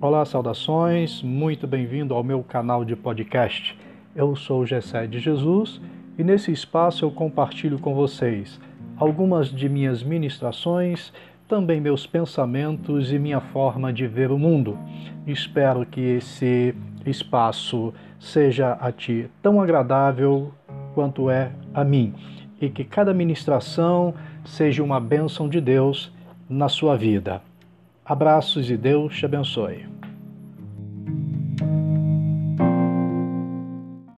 Olá, saudações, muito bem-vindo ao meu canal de podcast. Eu sou Gessé de Jesus e nesse espaço eu compartilho com vocês algumas de minhas ministrações, também meus pensamentos e minha forma de ver o mundo. Espero que esse espaço seja a ti tão agradável quanto é a mim e que cada ministração seja uma bênção de Deus na sua vida. Abraços e Deus te abençoe.